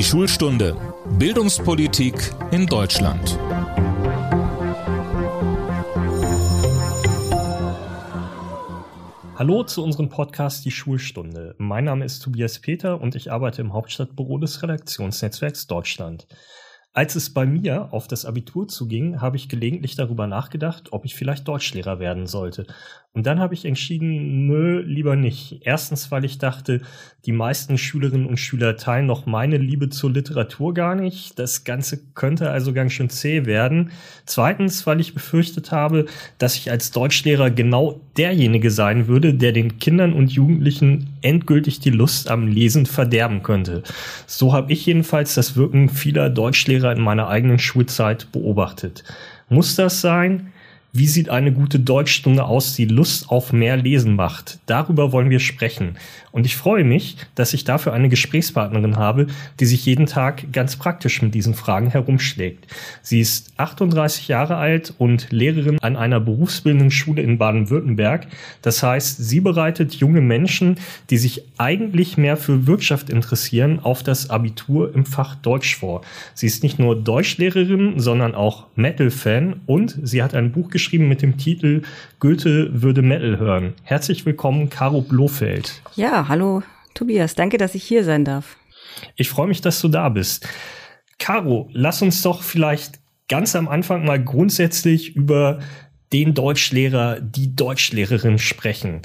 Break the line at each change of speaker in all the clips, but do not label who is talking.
Die Schulstunde Bildungspolitik in Deutschland.
Hallo zu unserem Podcast Die Schulstunde. Mein Name ist Tobias Peter und ich arbeite im Hauptstadtbüro des Redaktionsnetzwerks Deutschland. Als es bei mir auf das Abitur zuging, habe ich gelegentlich darüber nachgedacht, ob ich vielleicht Deutschlehrer werden sollte. Und dann habe ich entschieden, nö, lieber nicht. Erstens, weil ich dachte, die meisten Schülerinnen und Schüler teilen noch meine Liebe zur Literatur gar nicht. Das Ganze könnte also ganz schön zäh werden. Zweitens, weil ich befürchtet habe, dass ich als Deutschlehrer genau derjenige sein würde, der den Kindern und Jugendlichen endgültig die Lust am Lesen verderben könnte. So habe ich jedenfalls das Wirken vieler Deutschlehrer in meiner eigenen Schulzeit beobachtet. Muss das sein? Wie sieht eine gute Deutschstunde aus, die Lust auf mehr Lesen macht? Darüber wollen wir sprechen. Und ich freue mich, dass ich dafür eine Gesprächspartnerin habe, die sich jeden Tag ganz praktisch mit diesen Fragen herumschlägt. Sie ist 38 Jahre alt und Lehrerin an einer berufsbildenden Schule in Baden-Württemberg. Das heißt, sie bereitet junge Menschen, die sich eigentlich mehr für Wirtschaft interessieren, auf das Abitur im Fach Deutsch vor. Sie ist nicht nur Deutschlehrerin, sondern auch Metal-Fan und sie hat ein Buch geschrieben, geschrieben mit dem Titel Goethe würde Metal hören. Herzlich willkommen, Caro Blofeld.
Ja, hallo Tobias, danke, dass ich hier sein darf.
Ich freue mich, dass du da bist. Caro, lass uns doch vielleicht ganz am Anfang mal grundsätzlich über den Deutschlehrer, die Deutschlehrerin sprechen.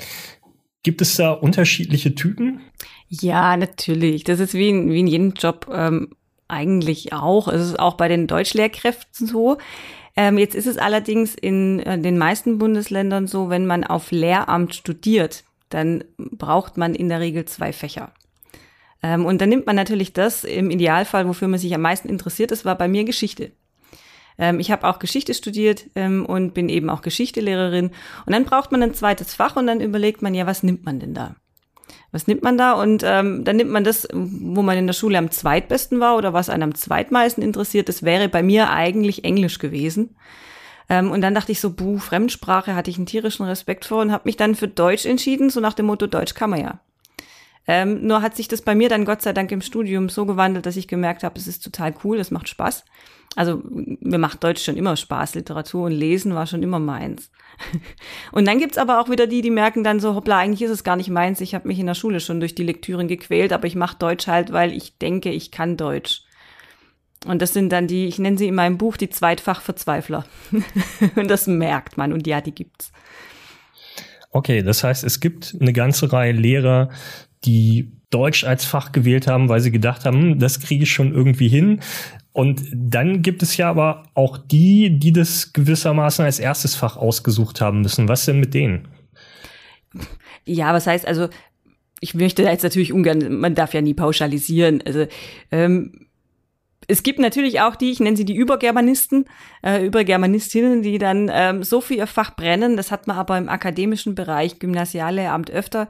Gibt es da unterschiedliche Typen?
Ja, natürlich. Das ist wie in, wie in jedem Job ähm, eigentlich auch. Es ist auch bei den Deutschlehrkräften so. Ähm, jetzt ist es allerdings in äh, den meisten Bundesländern so, wenn man auf Lehramt studiert, dann braucht man in der Regel zwei Fächer. Ähm, und dann nimmt man natürlich das im Idealfall, wofür man sich am meisten interessiert. Das war bei mir Geschichte. Ähm, ich habe auch Geschichte studiert ähm, und bin eben auch Geschichtelehrerin. Und dann braucht man ein zweites Fach und dann überlegt man ja, was nimmt man denn da? Was nimmt man da? Und ähm, dann nimmt man das, wo man in der Schule am zweitbesten war oder was einen am zweitmeisten interessiert. Das wäre bei mir eigentlich Englisch gewesen. Ähm, und dann dachte ich so, buh, Fremdsprache hatte ich einen tierischen Respekt vor und habe mich dann für Deutsch entschieden, so nach dem Motto, Deutsch kann man ja. Ähm, nur hat sich das bei mir dann Gott sei Dank im Studium so gewandelt, dass ich gemerkt habe, es ist total cool, es macht Spaß. Also mir macht Deutsch schon immer Spaß, Literatur und Lesen war schon immer meins. Und dann gibt's aber auch wieder die, die merken dann so, hoppla, eigentlich ist es gar nicht meins, ich habe mich in der Schule schon durch die Lektüren gequält, aber ich mache Deutsch halt, weil ich denke, ich kann Deutsch. Und das sind dann die, ich nenne sie in meinem Buch die Zweitfachverzweifler. und das merkt man und ja, die gibt's.
Okay, das heißt, es gibt eine ganze Reihe Lehrer, die Deutsch als Fach gewählt haben, weil sie gedacht haben, hm, das kriege ich schon irgendwie hin. Und dann gibt es ja aber auch die, die das gewissermaßen als erstes Fach ausgesucht haben müssen. Was denn mit denen?
Ja, was heißt also, ich möchte jetzt natürlich ungern, man darf ja nie pauschalisieren. Also ähm, es gibt natürlich auch die, ich nenne sie die Übergermanisten, äh, Übergermanistinnen, die dann ähm, so für ihr Fach brennen. Das hat man aber im akademischen Bereich, Gymnasiallehramt öfter.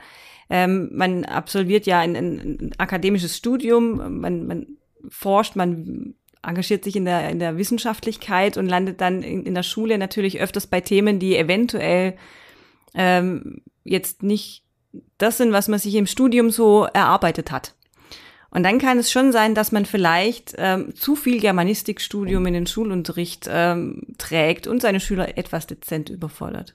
Ähm, man absolviert ja ein, ein akademisches Studium, man, man forscht, man engagiert sich in der, in der Wissenschaftlichkeit und landet dann in, in der Schule natürlich öfters bei Themen, die eventuell ähm, jetzt nicht das sind, was man sich im Studium so erarbeitet hat. Und dann kann es schon sein, dass man vielleicht ähm, zu viel Germanistikstudium in den Schulunterricht ähm, trägt und seine Schüler etwas dezent überfordert.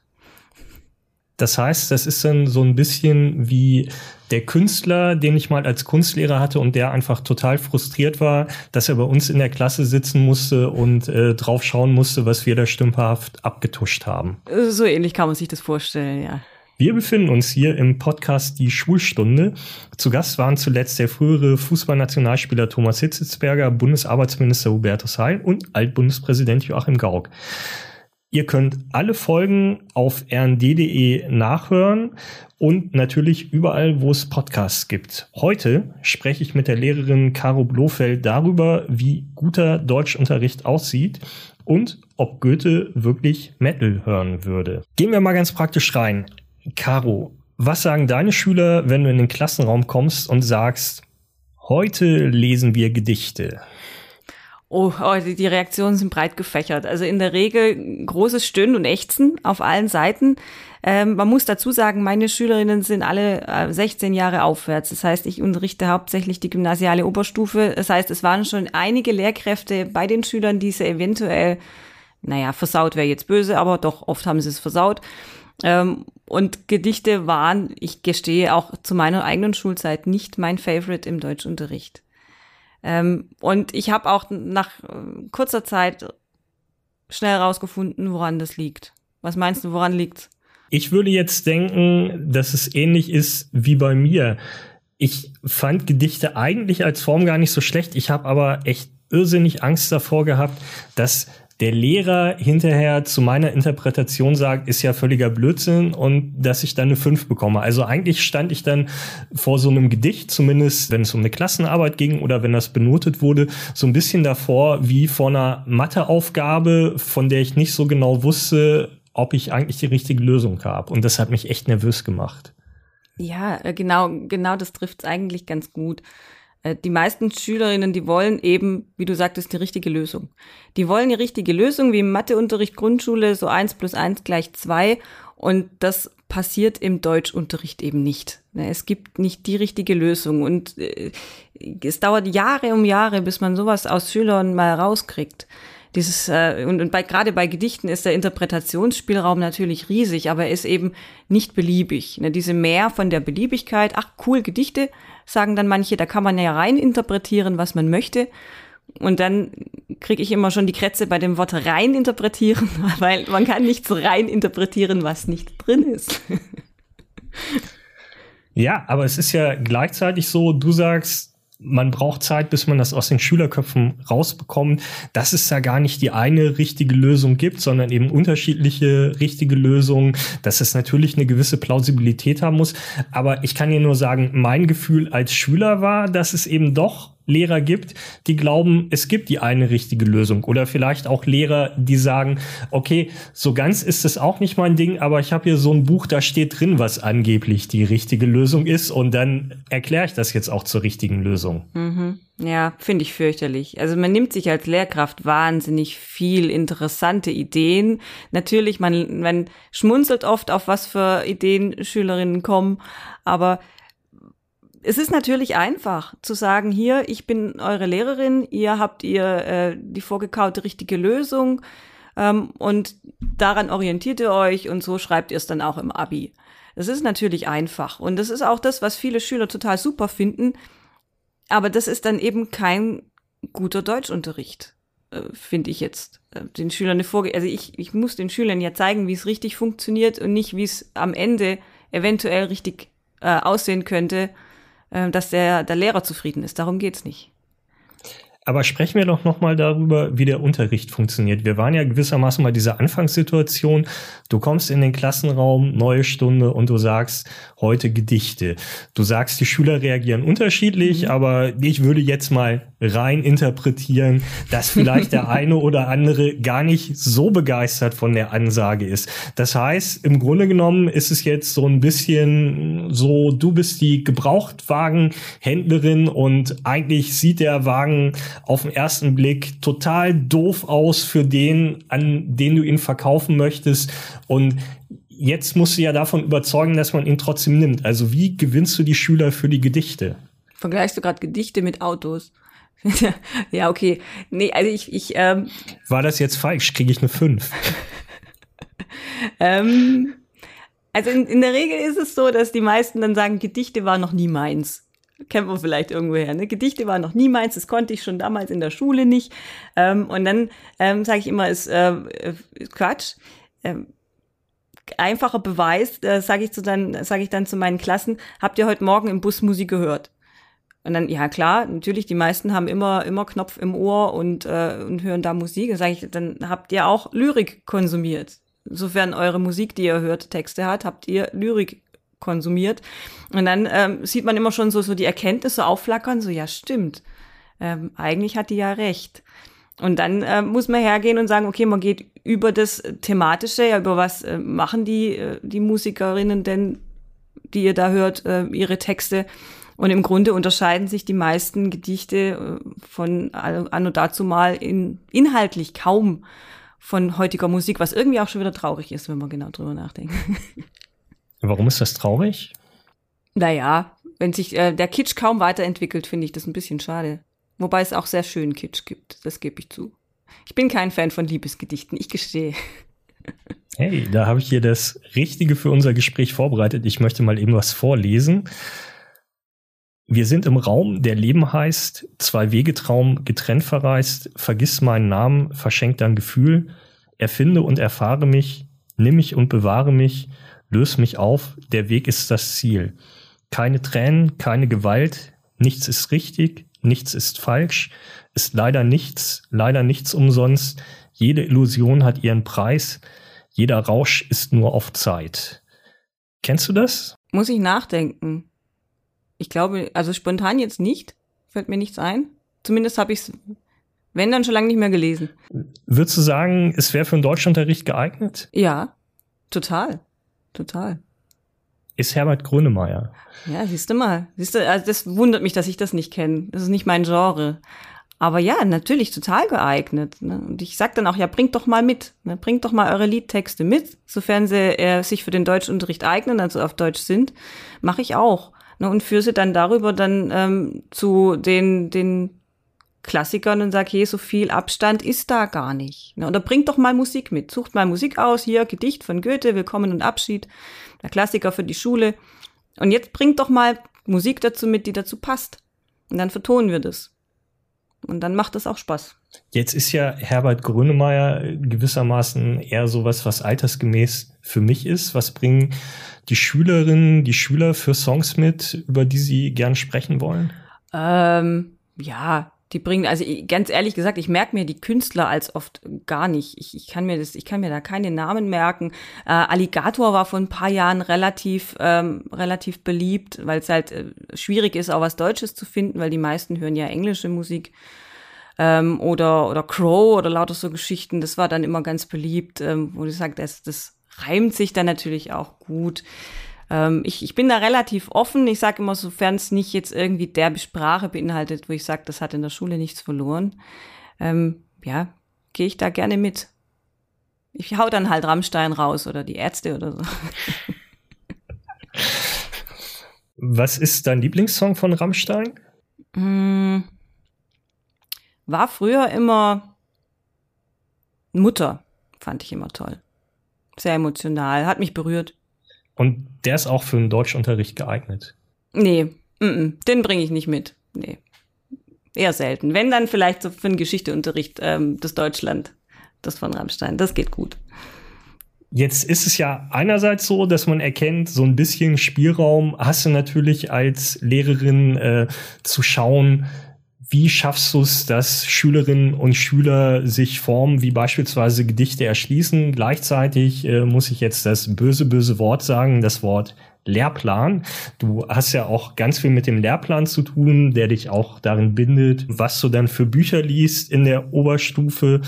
Das heißt, das ist dann so ein bisschen wie der Künstler, den ich mal als Kunstlehrer hatte und der einfach total frustriert war, dass er bei uns in der Klasse sitzen musste und äh, drauf schauen musste, was wir da stümperhaft abgetuscht haben.
So ähnlich kann man sich das vorstellen, ja.
Wir befinden uns hier im Podcast Die Schulstunde. Zu Gast waren zuletzt der frühere Fußballnationalspieler Thomas Hitzelsberger, Bundesarbeitsminister Hubertus Heil und Altbundespräsident Joachim Gauck. Ihr könnt alle Folgen auf rnd.de nachhören und natürlich überall, wo es Podcasts gibt. Heute spreche ich mit der Lehrerin Caro Blofeld darüber, wie guter Deutschunterricht aussieht und ob Goethe wirklich Metal hören würde. Gehen wir mal ganz praktisch rein. Caro, was sagen deine Schüler, wenn du in den Klassenraum kommst und sagst, heute lesen wir Gedichte?
Oh, oh die, Reaktionen sind breit gefächert. Also in der Regel großes Stöhnen und Ächzen auf allen Seiten. Ähm, man muss dazu sagen, meine Schülerinnen sind alle äh, 16 Jahre aufwärts. Das heißt, ich unterrichte hauptsächlich die gymnasiale Oberstufe. Das heißt, es waren schon einige Lehrkräfte bei den Schülern, die sie eventuell, naja, versaut wäre jetzt böse, aber doch oft haben sie es versaut. Ähm, und Gedichte waren, ich gestehe auch zu meiner eigenen Schulzeit, nicht mein Favorite im Deutschunterricht. Ähm, und ich habe auch nach äh, kurzer Zeit schnell rausgefunden, woran das liegt. Was meinst du, woran liegt's?
Ich würde jetzt denken, dass es ähnlich ist wie bei mir. Ich fand Gedichte eigentlich als Form gar nicht so schlecht. Ich habe aber echt irrsinnig Angst davor gehabt, dass der Lehrer hinterher zu meiner Interpretation sagt, ist ja völliger Blödsinn und dass ich dann eine 5 bekomme. Also eigentlich stand ich dann vor so einem Gedicht, zumindest wenn es um eine Klassenarbeit ging oder wenn das benotet wurde, so ein bisschen davor wie vor einer Matheaufgabe, von der ich nicht so genau wusste, ob ich eigentlich die richtige Lösung habe. Und das hat mich echt nervös gemacht.
Ja, äh, genau, genau das trifft es eigentlich ganz gut. Äh, die meisten Schülerinnen, die wollen eben, wie du sagtest, die richtige Lösung. Die wollen die richtige Lösung, wie im Matheunterricht Grundschule, so eins plus eins gleich zwei. Und das passiert im Deutschunterricht eben nicht. Ne, es gibt nicht die richtige Lösung. Und äh, es dauert Jahre um Jahre, bis man sowas aus Schülern mal rauskriegt dieses äh, und, und bei, gerade bei Gedichten ist der Interpretationsspielraum natürlich riesig, aber er ist eben nicht beliebig. Ne? Diese Mehr von der Beliebigkeit, ach cool, Gedichte, sagen dann manche, da kann man ja rein interpretieren, was man möchte. Und dann kriege ich immer schon die Krätze bei dem Wort rein interpretieren, weil man kann nicht so rein interpretieren, was nicht drin ist.
Ja, aber es ist ja gleichzeitig so, du sagst, man braucht Zeit, bis man das aus den Schülerköpfen rausbekommt, dass es da gar nicht die eine richtige Lösung gibt, sondern eben unterschiedliche richtige Lösungen, dass es natürlich eine gewisse Plausibilität haben muss. Aber ich kann dir nur sagen, mein Gefühl als Schüler war, dass es eben doch Lehrer gibt, die glauben, es gibt die eine richtige Lösung. Oder vielleicht auch Lehrer, die sagen, okay, so ganz ist es auch nicht mein Ding, aber ich habe hier so ein Buch, da steht drin, was angeblich die richtige Lösung ist. Und dann erkläre ich das jetzt auch zur richtigen Lösung.
Mhm. Ja, finde ich fürchterlich. Also man nimmt sich als Lehrkraft wahnsinnig viel interessante Ideen. Natürlich, man, man schmunzelt oft auf was für Ideen Schülerinnen kommen, aber es ist natürlich einfach zu sagen, hier, ich bin eure Lehrerin, ihr habt ihr äh, die vorgekaute richtige Lösung ähm, und daran orientiert ihr euch und so schreibt ihr es dann auch im Abi. Das ist natürlich einfach und das ist auch das, was viele Schüler total super finden, aber das ist dann eben kein guter Deutschunterricht, äh, finde ich jetzt. Äh, den Schülern eine Vorge also ich, ich muss den Schülern ja zeigen, wie es richtig funktioniert und nicht, wie es am Ende eventuell richtig äh, aussehen könnte, dass der, der Lehrer zufrieden ist. Darum geht's nicht.
Aber sprechen wir doch nochmal darüber, wie der Unterricht funktioniert. Wir waren ja gewissermaßen bei dieser Anfangssituation. Du kommst in den Klassenraum, neue Stunde und du sagst heute Gedichte. Du sagst, die Schüler reagieren unterschiedlich, mhm. aber ich würde jetzt mal rein interpretieren, dass vielleicht der eine oder andere gar nicht so begeistert von der Ansage ist. Das heißt, im Grunde genommen ist es jetzt so ein bisschen so, du bist die Gebrauchtwagenhändlerin und eigentlich sieht der Wagen auf den ersten Blick total doof aus für den, an den du ihn verkaufen möchtest. Und jetzt musst du ja davon überzeugen, dass man ihn trotzdem nimmt. Also wie gewinnst du die Schüler für die Gedichte?
Vergleichst du gerade Gedichte mit Autos? ja, okay. Nee, also ich, ich ähm,
War das jetzt falsch? Kriege ich eine 5?
ähm, also in, in der Regel ist es so, dass die meisten dann sagen, Gedichte war noch nie meins kennt man vielleicht irgendwoher. Ne? Gedichte waren noch nie meins, das konnte ich schon damals in der Schule nicht. Ähm, und dann ähm, sage ich immer, ist äh, Quatsch. Ähm, einfacher Beweis, äh, sage ich, dann, sag ich dann zu meinen Klassen, habt ihr heute Morgen im Bus Musik gehört? Und dann, ja klar, natürlich, die meisten haben immer, immer Knopf im Ohr und, äh, und hören da Musik. Dann sage ich, dann habt ihr auch Lyrik konsumiert. Insofern eure Musik, die ihr hört, Texte hat, habt ihr Lyrik konsumiert. Und dann ähm, sieht man immer schon so, so die Erkenntnisse aufflackern, so ja, stimmt. Ähm, eigentlich hat die ja recht. Und dann äh, muss man hergehen und sagen, okay, man geht über das Thematische, ja, über was äh, machen die, äh, die Musikerinnen denn, die ihr da hört, äh, ihre Texte. Und im Grunde unterscheiden sich die meisten Gedichte äh, von anno dazu mal in, inhaltlich kaum von heutiger Musik, was irgendwie auch schon wieder traurig ist, wenn man genau drüber nachdenkt.
Warum ist das traurig?
Naja, wenn sich äh, der Kitsch kaum weiterentwickelt, finde ich das ein bisschen schade. Wobei es auch sehr schön Kitsch gibt, das gebe ich zu. Ich bin kein Fan von Liebesgedichten, ich gestehe.
Hey, da habe ich hier das Richtige für unser Gespräch vorbereitet. Ich möchte mal eben was vorlesen. Wir sind im Raum, der Leben heißt, zwei Wegetraum getrennt verreist, vergiss meinen Namen, verschenk dein Gefühl, erfinde und erfahre mich, nimm mich und bewahre mich, löse mich auf, der Weg ist das Ziel. Keine Tränen, keine Gewalt, nichts ist richtig, nichts ist falsch, ist leider nichts, leider nichts umsonst, jede Illusion hat ihren Preis, jeder Rausch ist nur auf Zeit. Kennst du das?
Muss ich nachdenken. Ich glaube, also spontan jetzt nicht, fällt mir nichts ein. Zumindest habe ich es, wenn dann schon lange nicht mehr gelesen.
Würdest du sagen, es wäre für einen Deutschunterricht geeignet?
Ja, total. Total.
Ist Herbert Grönemeyer.
Ja, siehst du mal. Siehst du, also das wundert mich, dass ich das nicht kenne. Das ist nicht mein Genre. Aber ja, natürlich total geeignet. Ne? Und ich sag dann auch, ja, bringt doch mal mit. Ne? Bringt doch mal eure Liedtexte mit, sofern sie äh, sich für den Deutschunterricht eignen, also auf Deutsch sind. Mache ich auch. Ne? Und führe sie dann darüber dann ähm, zu den, den Klassikern und sag, hey, so viel Abstand ist da gar nicht. Ne? Oder bringt doch mal Musik mit. Sucht mal Musik aus. Hier, Gedicht von Goethe, Willkommen und Abschied. Der Klassiker für die Schule. Und jetzt bringt doch mal Musik dazu mit, die dazu passt. Und dann vertonen wir das. Und dann macht es auch Spaß.
Jetzt ist ja Herbert Grönemeyer gewissermaßen eher sowas, was altersgemäß für mich ist. Was bringen die Schülerinnen, die Schüler für Songs mit, über die sie gern sprechen wollen?
Ähm, ja, die bringen, also ganz ehrlich gesagt, ich merke mir die Künstler als oft gar nicht. Ich, ich kann mir das, ich kann mir da keine Namen merken. Äh, Alligator war vor ein paar Jahren relativ, ähm, relativ beliebt, weil es halt äh, schwierig ist, auch was Deutsches zu finden, weil die meisten hören ja englische Musik. Ähm, oder, oder Crow oder lauter so Geschichten. Das war dann immer ganz beliebt, ähm, wo du sagst, das, das reimt sich dann natürlich auch gut. Ähm, ich, ich bin da relativ offen. Ich sage immer, sofern es nicht jetzt irgendwie derbe Sprache beinhaltet, wo ich sage, das hat in der Schule nichts verloren, ähm, ja, gehe ich da gerne mit. Ich hau dann halt Rammstein raus oder die Ärzte oder so.
Was ist dein Lieblingssong von Rammstein?
Hm, war früher immer Mutter, fand ich immer toll. Sehr emotional, hat mich berührt.
Und der ist auch für einen Deutschunterricht geeignet.
Nee, m -m, den bringe ich nicht mit. Nee. Eher selten. Wenn dann vielleicht so für einen Geschichteunterricht ähm, das Deutschland, das von Rammstein, das geht gut.
Jetzt ist es ja einerseits so, dass man erkennt, so ein bisschen Spielraum hast du natürlich als Lehrerin äh, zu schauen, wie schaffst du es, dass Schülerinnen und Schüler sich Formen wie beispielsweise Gedichte erschließen? Gleichzeitig äh, muss ich jetzt das böse, böse Wort sagen, das Wort Lehrplan. Du hast ja auch ganz viel mit dem Lehrplan zu tun, der dich auch darin bindet, was du dann für Bücher liest in der Oberstufe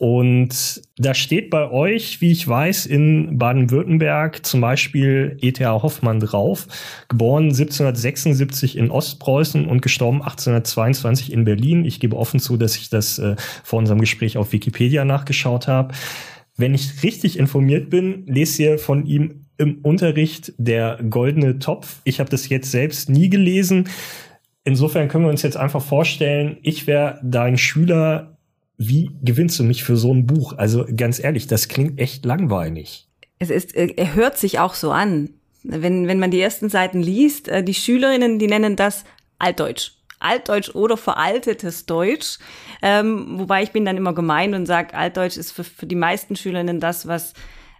und da steht bei euch, wie ich weiß, in Baden-Württemberg zum Beispiel E.T.A. Hoffmann drauf, geboren 1776 in Ostpreußen und gestorben 1822 in Berlin. Ich gebe offen zu, dass ich das äh, vor unserem Gespräch auf Wikipedia nachgeschaut habe. Wenn ich richtig informiert bin, lest ihr von ihm im Unterricht der goldene Topf. Ich habe das jetzt selbst nie gelesen. Insofern können wir uns jetzt einfach vorstellen, ich wäre dein Schüler wie gewinnst du mich für so ein Buch? Also ganz ehrlich, das klingt echt langweilig.
Es ist, äh, er hört sich auch so an. Wenn, wenn man die ersten Seiten liest, äh, die Schülerinnen, die nennen das Altdeutsch. Altdeutsch oder veraltetes Deutsch. Ähm, wobei ich bin dann immer gemein und sage, Altdeutsch ist für, für die meisten Schülerinnen das, was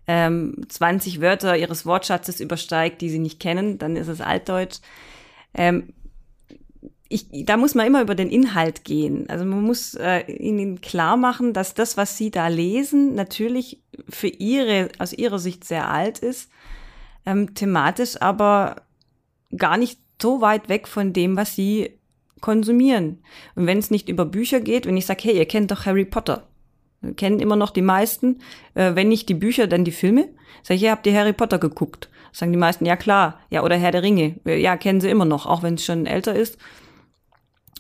ähm, 20 Wörter ihres Wortschatzes übersteigt, die sie nicht kennen, dann ist es Altdeutsch. Ähm, ich, da muss man immer über den Inhalt gehen. Also man muss äh, ihnen klar machen, dass das, was sie da lesen, natürlich für ihre, aus ihrer Sicht sehr alt ist, ähm, thematisch aber gar nicht so weit weg von dem, was sie konsumieren. Und wenn es nicht über Bücher geht, wenn ich sage, hey, ihr kennt doch Harry Potter, kennen immer noch die meisten. Äh, wenn nicht die Bücher, dann die Filme. Sag ich, ja, habt ihr Harry Potter geguckt? Sagen die meisten, ja klar. Ja, oder Herr der Ringe. Ja, kennen sie immer noch, auch wenn es schon älter ist.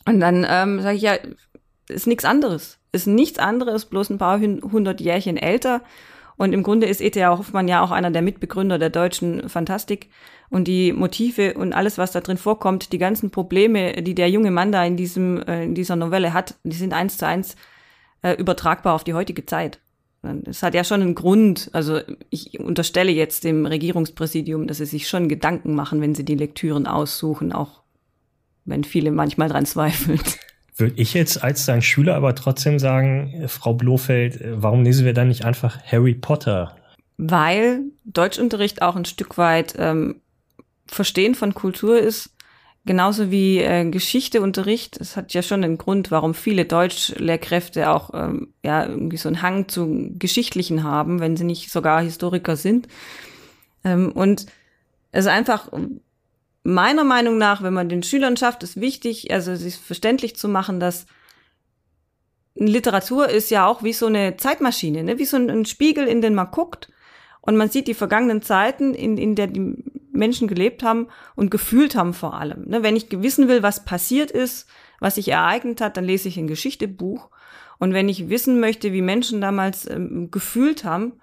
Und dann ähm, sage ich, ja, ist nichts anderes. Ist nichts anderes, bloß ein paar hundert Jährchen älter. Und im Grunde ist E.T.A. Hoffmann ja auch einer der Mitbegründer der deutschen Fantastik. Und die Motive und alles, was da drin vorkommt, die ganzen Probleme, die der junge Mann da in diesem, äh, in dieser Novelle hat, die sind eins zu eins äh, übertragbar auf die heutige Zeit. Es hat ja schon einen Grund, also ich unterstelle jetzt dem Regierungspräsidium, dass sie sich schon Gedanken machen, wenn sie die Lektüren aussuchen, auch wenn viele manchmal dran zweifeln.
Würde ich jetzt als dein Schüler aber trotzdem sagen, äh, Frau Blofeld, äh, warum lesen wir dann nicht einfach Harry Potter?
Weil Deutschunterricht auch ein Stück weit ähm, Verstehen von Kultur ist Genauso wie äh, Geschichteunterricht. Es hat ja schon einen Grund, warum viele Deutschlehrkräfte auch ähm, ja irgendwie so einen Hang zu Geschichtlichen haben, wenn sie nicht sogar Historiker sind. Ähm, und es ist einfach meiner Meinung nach, wenn man den Schülern schafft, ist wichtig, also sich verständlich zu machen, dass Literatur ist ja auch wie so eine Zeitmaschine, ne? wie so ein, ein Spiegel, in den man guckt und man sieht die vergangenen Zeiten, in, in der die Menschen gelebt haben und gefühlt haben vor allem. Ne? Wenn ich wissen will, was passiert ist, was sich ereignet hat, dann lese ich ein Geschichtebuch. Und wenn ich wissen möchte, wie Menschen damals ähm, gefühlt haben,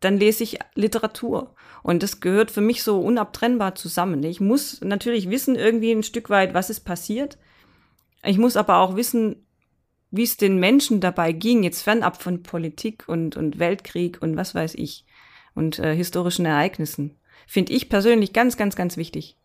dann lese ich Literatur. Und das gehört für mich so unabtrennbar zusammen. Ich muss natürlich wissen, irgendwie ein Stück weit, was ist passiert. Ich muss aber auch wissen, wie es den Menschen dabei ging, jetzt fernab von Politik und, und Weltkrieg und was weiß ich und äh, historischen Ereignissen. Finde ich persönlich ganz, ganz, ganz wichtig.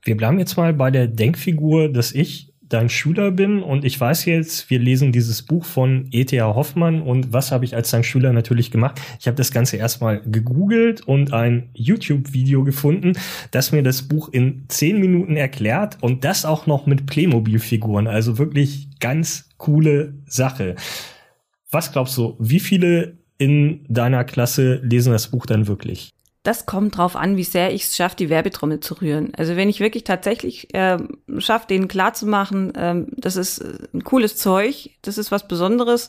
Wir bleiben jetzt mal bei der Denkfigur, dass ich dein Schüler bin und ich weiß jetzt, wir lesen dieses Buch von E.T.A. Hoffmann und was habe ich als dein Schüler natürlich gemacht? Ich habe das Ganze erstmal gegoogelt und ein YouTube-Video gefunden, das mir das Buch in zehn Minuten erklärt und das auch noch mit Playmobil-Figuren. Also wirklich ganz coole Sache. Was glaubst du, wie viele in deiner Klasse lesen das Buch dann wirklich?
Das kommt drauf an, wie sehr ich es schaffe, die Werbetrommel zu rühren. Also wenn ich wirklich tatsächlich äh, schaffe, denen klarzumachen, ähm, das ist ein cooles Zeug, das ist was Besonderes.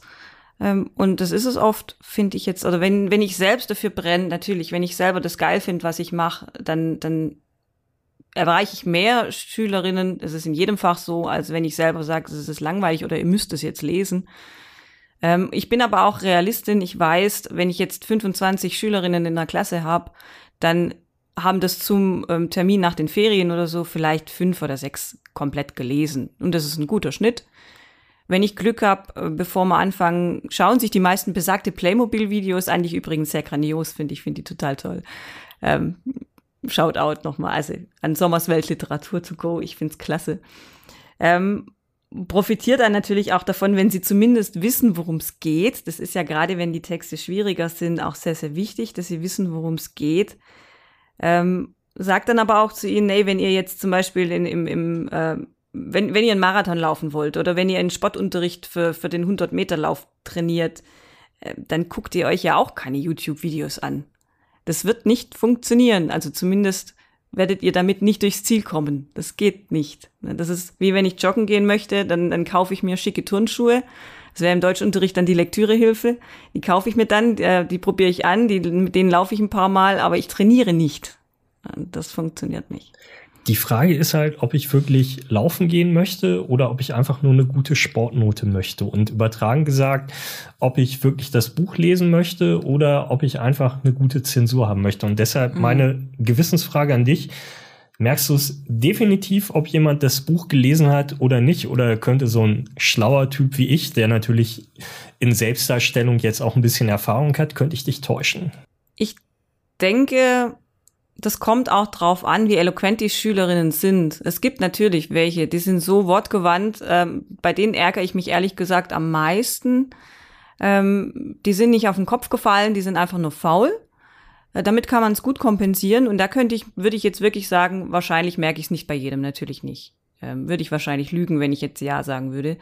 Ähm, und das ist es oft, finde ich jetzt. Oder wenn, wenn ich selbst dafür brenne, natürlich, wenn ich selber das geil finde, was ich mache, dann, dann erreiche ich mehr Schülerinnen, das ist in jedem Fach so, als wenn ich selber sage, es ist langweilig oder ihr müsst es jetzt lesen. Ähm, ich bin aber auch Realistin. Ich weiß, wenn ich jetzt 25 Schülerinnen in der Klasse habe, dann haben das zum ähm, Termin nach den Ferien oder so vielleicht fünf oder sechs komplett gelesen. Und das ist ein guter Schnitt. Wenn ich Glück habe, äh, bevor wir anfangen, schauen sich die meisten besagte Playmobil-Videos eigentlich übrigens sehr grandios, finde ich, finde die total toll. Ähm, Shoutout nochmal, also an Sommers Weltliteratur zu go, ich finde es klasse. Ähm, profitiert dann natürlich auch davon, wenn sie zumindest wissen, worum es geht. Das ist ja gerade, wenn die Texte schwieriger sind, auch sehr, sehr wichtig, dass sie wissen, worum es geht. Ähm, sagt dann aber auch zu ihnen, nee, wenn ihr jetzt zum Beispiel in, im, im äh, wenn, wenn ihr einen Marathon laufen wollt oder wenn ihr einen Sportunterricht für, für den 100-Meter-Lauf trainiert, äh, dann guckt ihr euch ja auch keine YouTube-Videos an. Das wird nicht funktionieren. Also zumindest werdet ihr damit nicht durchs Ziel kommen. Das geht nicht. Das ist wie wenn ich joggen gehen möchte, dann, dann kaufe ich mir schicke Turnschuhe. Das wäre im Deutschunterricht dann die Lektürehilfe. Die kaufe ich mir dann, die, äh, die probiere ich an, die, mit denen laufe ich ein paar Mal, aber ich trainiere nicht. Das funktioniert nicht.
Die Frage ist halt, ob ich wirklich laufen gehen möchte oder ob ich einfach nur eine gute Sportnote möchte. Und übertragen gesagt, ob ich wirklich das Buch lesen möchte oder ob ich einfach eine gute Zensur haben möchte. Und deshalb mhm. meine Gewissensfrage an dich. Merkst du es definitiv, ob jemand das Buch gelesen hat oder nicht? Oder könnte so ein schlauer Typ wie ich, der natürlich in Selbstdarstellung jetzt auch ein bisschen Erfahrung hat, könnte ich dich täuschen?
Ich denke, das kommt auch drauf an, wie eloquent die Schülerinnen sind. Es gibt natürlich welche, die sind so wortgewandt, ähm, bei denen ärgere ich mich ehrlich gesagt am meisten. Ähm, die sind nicht auf den Kopf gefallen, die sind einfach nur faul. Äh, damit kann man es gut kompensieren und da könnte ich, würde ich jetzt wirklich sagen, wahrscheinlich merke ich es nicht bei jedem, natürlich nicht. Ähm, würde ich wahrscheinlich lügen, wenn ich jetzt Ja sagen würde.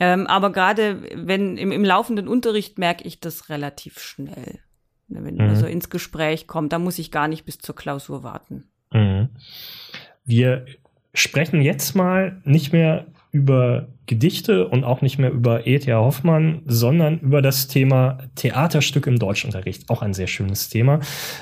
Ähm, aber gerade wenn im, im laufenden Unterricht merke ich das relativ schnell. Ne, wenn mhm. man so ins Gespräch kommt, da muss ich gar nicht bis zur Klausur warten.
Mhm. Wir sprechen jetzt mal nicht mehr über Gedichte und auch nicht mehr über E.T.A. Hoffmann, sondern über das Thema Theaterstück im Deutschunterricht. Auch ein sehr schönes Thema.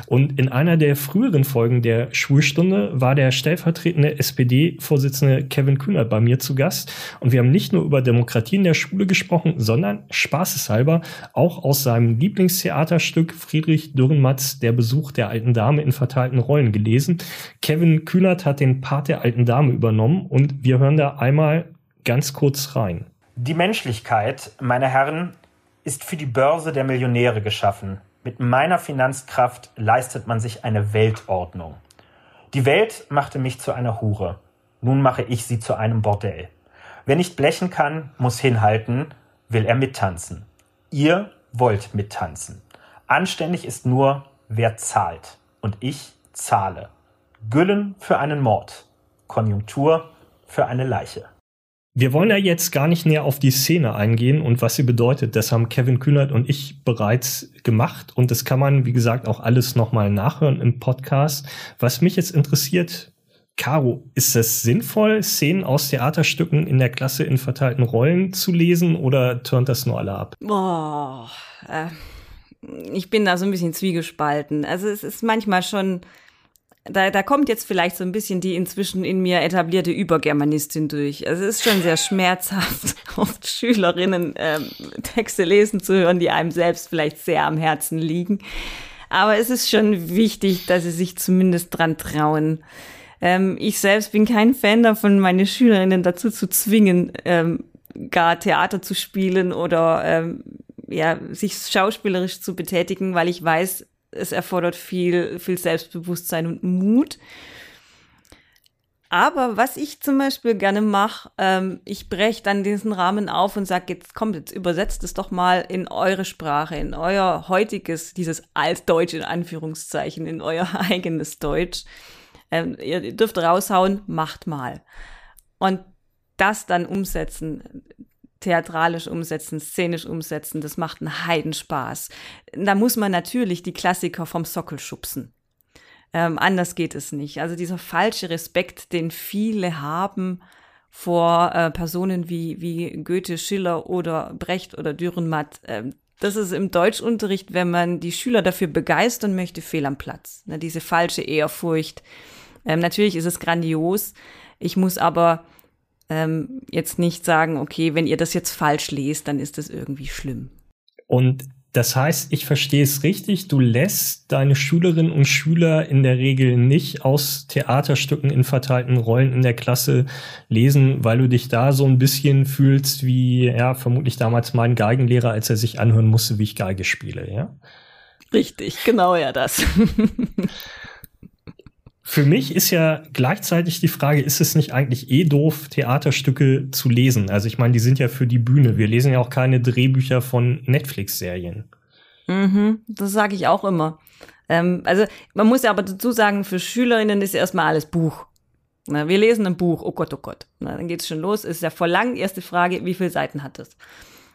Und in einer der früheren Folgen der Schulstunde war der stellvertretende SPD-Vorsitzende Kevin Kühnert bei mir zu Gast. Und wir haben nicht nur über Demokratie in der Schule gesprochen, sondern spaßeshalber auch aus seinem Lieblingstheaterstück Friedrich Dürrenmatz, Der Besuch der alten Dame in verteilten Rollen gelesen. Kevin Kühnert hat den Part der alten Dame übernommen und wir hören da einmal ganz kurz rein.
Die Menschlichkeit, meine Herren, ist für die Börse der Millionäre geschaffen. Mit meiner Finanzkraft leistet man sich eine Weltordnung. Die Welt machte mich zu einer Hure. Nun mache ich sie zu einem Bordell. Wer nicht blechen kann, muss hinhalten, will er mittanzen. Ihr wollt mittanzen. Anständig ist nur, wer zahlt. Und ich zahle. Güllen für einen Mord. Konjunktur für eine Leiche.
Wir wollen ja jetzt gar nicht näher auf die Szene eingehen und was sie bedeutet. Das haben Kevin Kühnert und ich bereits gemacht und das kann man, wie gesagt, auch alles nochmal nachhören im Podcast. Was mich jetzt interessiert, Caro, ist es sinnvoll, Szenen aus Theaterstücken in der Klasse in verteilten Rollen zu lesen oder turnt das nur alle ab?
Boah, äh, ich bin da so ein bisschen zwiegespalten. Also es ist manchmal schon da, da kommt jetzt vielleicht so ein bisschen die inzwischen in mir etablierte Übergermanistin durch. Also es ist schon sehr schmerzhaft, oft Schülerinnen ähm, Texte lesen zu hören, die einem selbst vielleicht sehr am Herzen liegen. Aber es ist schon wichtig, dass sie sich zumindest dran trauen. Ähm, ich selbst bin kein Fan davon, meine Schülerinnen dazu zu zwingen, ähm, gar Theater zu spielen oder ähm, ja, sich schauspielerisch zu betätigen, weil ich weiß, es erfordert viel, viel Selbstbewusstsein und Mut. Aber was ich zum Beispiel gerne mache, ähm, ich breche dann diesen Rahmen auf und sage, jetzt kommt, jetzt übersetzt es doch mal in eure Sprache, in euer heutiges, dieses Altdeutsch in Anführungszeichen, in euer eigenes Deutsch. Ähm, ihr dürft raushauen, macht mal. Und das dann umsetzen, theatralisch umsetzen, szenisch umsetzen, das macht einen Heidenspaß. Da muss man natürlich die Klassiker vom Sockel schubsen. Ähm, anders geht es nicht. Also dieser falsche Respekt, den viele haben vor äh, Personen wie, wie Goethe, Schiller oder Brecht oder Dürrenmatt, äh, das ist im Deutschunterricht, wenn man die Schüler dafür begeistern möchte, fehl am Platz. Ne, diese falsche Ehrfurcht. Ähm, natürlich ist es grandios. Ich muss aber ähm, jetzt nicht sagen, okay, wenn ihr das jetzt falsch lest, dann ist das irgendwie schlimm.
Und das heißt, ich verstehe es richtig, du lässt deine Schülerinnen und Schüler in der Regel nicht aus Theaterstücken in verteilten Rollen in der Klasse lesen, weil du dich da so ein bisschen fühlst wie, ja, vermutlich damals mein Geigenlehrer, als er sich anhören musste, wie ich Geige spiele, ja?
Richtig, genau ja das.
Für mich ist ja gleichzeitig die Frage, ist es nicht eigentlich eh doof, Theaterstücke zu lesen? Also ich meine, die sind ja für die Bühne. Wir lesen ja auch keine Drehbücher von Netflix-Serien.
Mhm, das sage ich auch immer. Ähm, also man muss ja aber dazu sagen, für Schülerinnen ist erstmal alles Buch. Na, wir lesen ein Buch, oh Gott, oh Gott. Na, dann geht's schon los, ist ja voll lang. Erste Frage, wie viele Seiten hat es?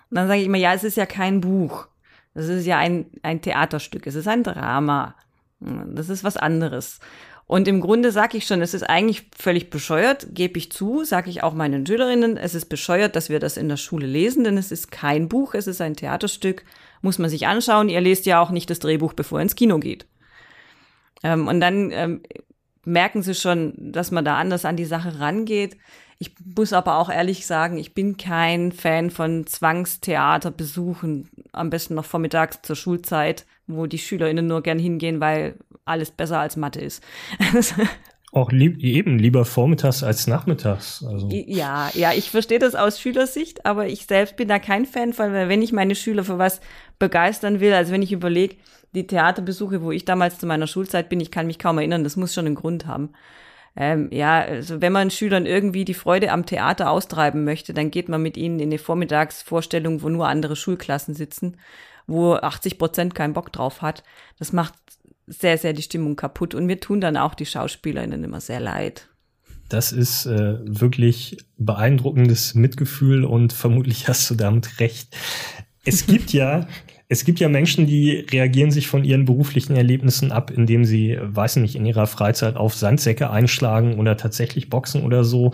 Und dann sage ich immer, ja, es ist ja kein Buch. Das ist ja ein, ein Theaterstück, es ist ein Drama. Das ist was anderes. Und im Grunde sage ich schon, es ist eigentlich völlig bescheuert, gebe ich zu, sage ich auch meinen Schülerinnen, es ist bescheuert, dass wir das in der Schule lesen, denn es ist kein Buch, es ist ein Theaterstück, muss man sich anschauen. Ihr lest ja auch nicht das Drehbuch, bevor ihr ins Kino geht. Ähm, und dann ähm, merken sie schon, dass man da anders an die Sache rangeht. Ich muss aber auch ehrlich sagen, ich bin kein Fan von Zwangstheaterbesuchen, am besten noch vormittags zur Schulzeit, wo die SchülerInnen nur gern hingehen, weil alles besser als Mathe ist.
Auch lieb, eben lieber vormittags als nachmittags. Also.
Ja, ja, ich verstehe das aus Schülersicht, aber ich selbst bin da kein Fan von, weil wenn ich meine Schüler für was begeistern will, also wenn ich überlege, die Theaterbesuche, wo ich damals zu meiner Schulzeit bin, ich kann mich kaum erinnern, das muss schon einen Grund haben. Ähm, ja, also wenn man Schülern irgendwie die Freude am Theater austreiben möchte, dann geht man mit ihnen in eine Vormittagsvorstellung, wo nur andere Schulklassen sitzen, wo 80 Prozent keinen Bock drauf hat. Das macht sehr, sehr die Stimmung kaputt. Und mir tun dann auch die SchauspielerInnen immer sehr leid.
Das ist äh, wirklich beeindruckendes Mitgefühl und vermutlich hast du damit recht. Es gibt ja, es gibt ja Menschen, die reagieren sich von ihren beruflichen Erlebnissen ab, indem sie, weiß nicht, in ihrer Freizeit auf Sandsäcke einschlagen oder tatsächlich boxen oder so.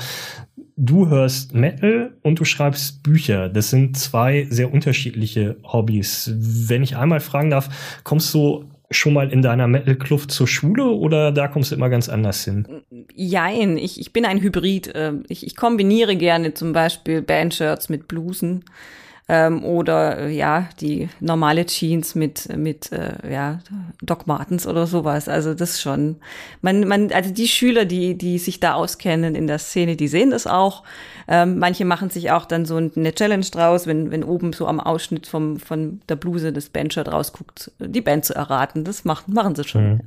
Du hörst Metal und du schreibst Bücher. Das sind zwei sehr unterschiedliche Hobbys. Wenn ich einmal fragen darf, kommst du schon mal in deiner Metal-Kluft zur Schule oder da kommst du immer ganz anders hin?
Jein, ich, ich bin ein Hybrid. Ähm, ich, ich kombiniere gerne zum Beispiel Bandshirts mit Blusen ähm, oder äh, ja die normale Jeans mit mit äh, ja Doc Martens oder sowas. Also das schon. Man man also die Schüler, die die sich da auskennen in der Szene, die sehen das auch. Ähm, manche machen sich auch dann so eine Challenge draus, wenn wenn oben so am Ausschnitt vom von der Bluse das Bandshirt rausguckt, die Band zu erraten. Das machen machen sie schon. Mhm.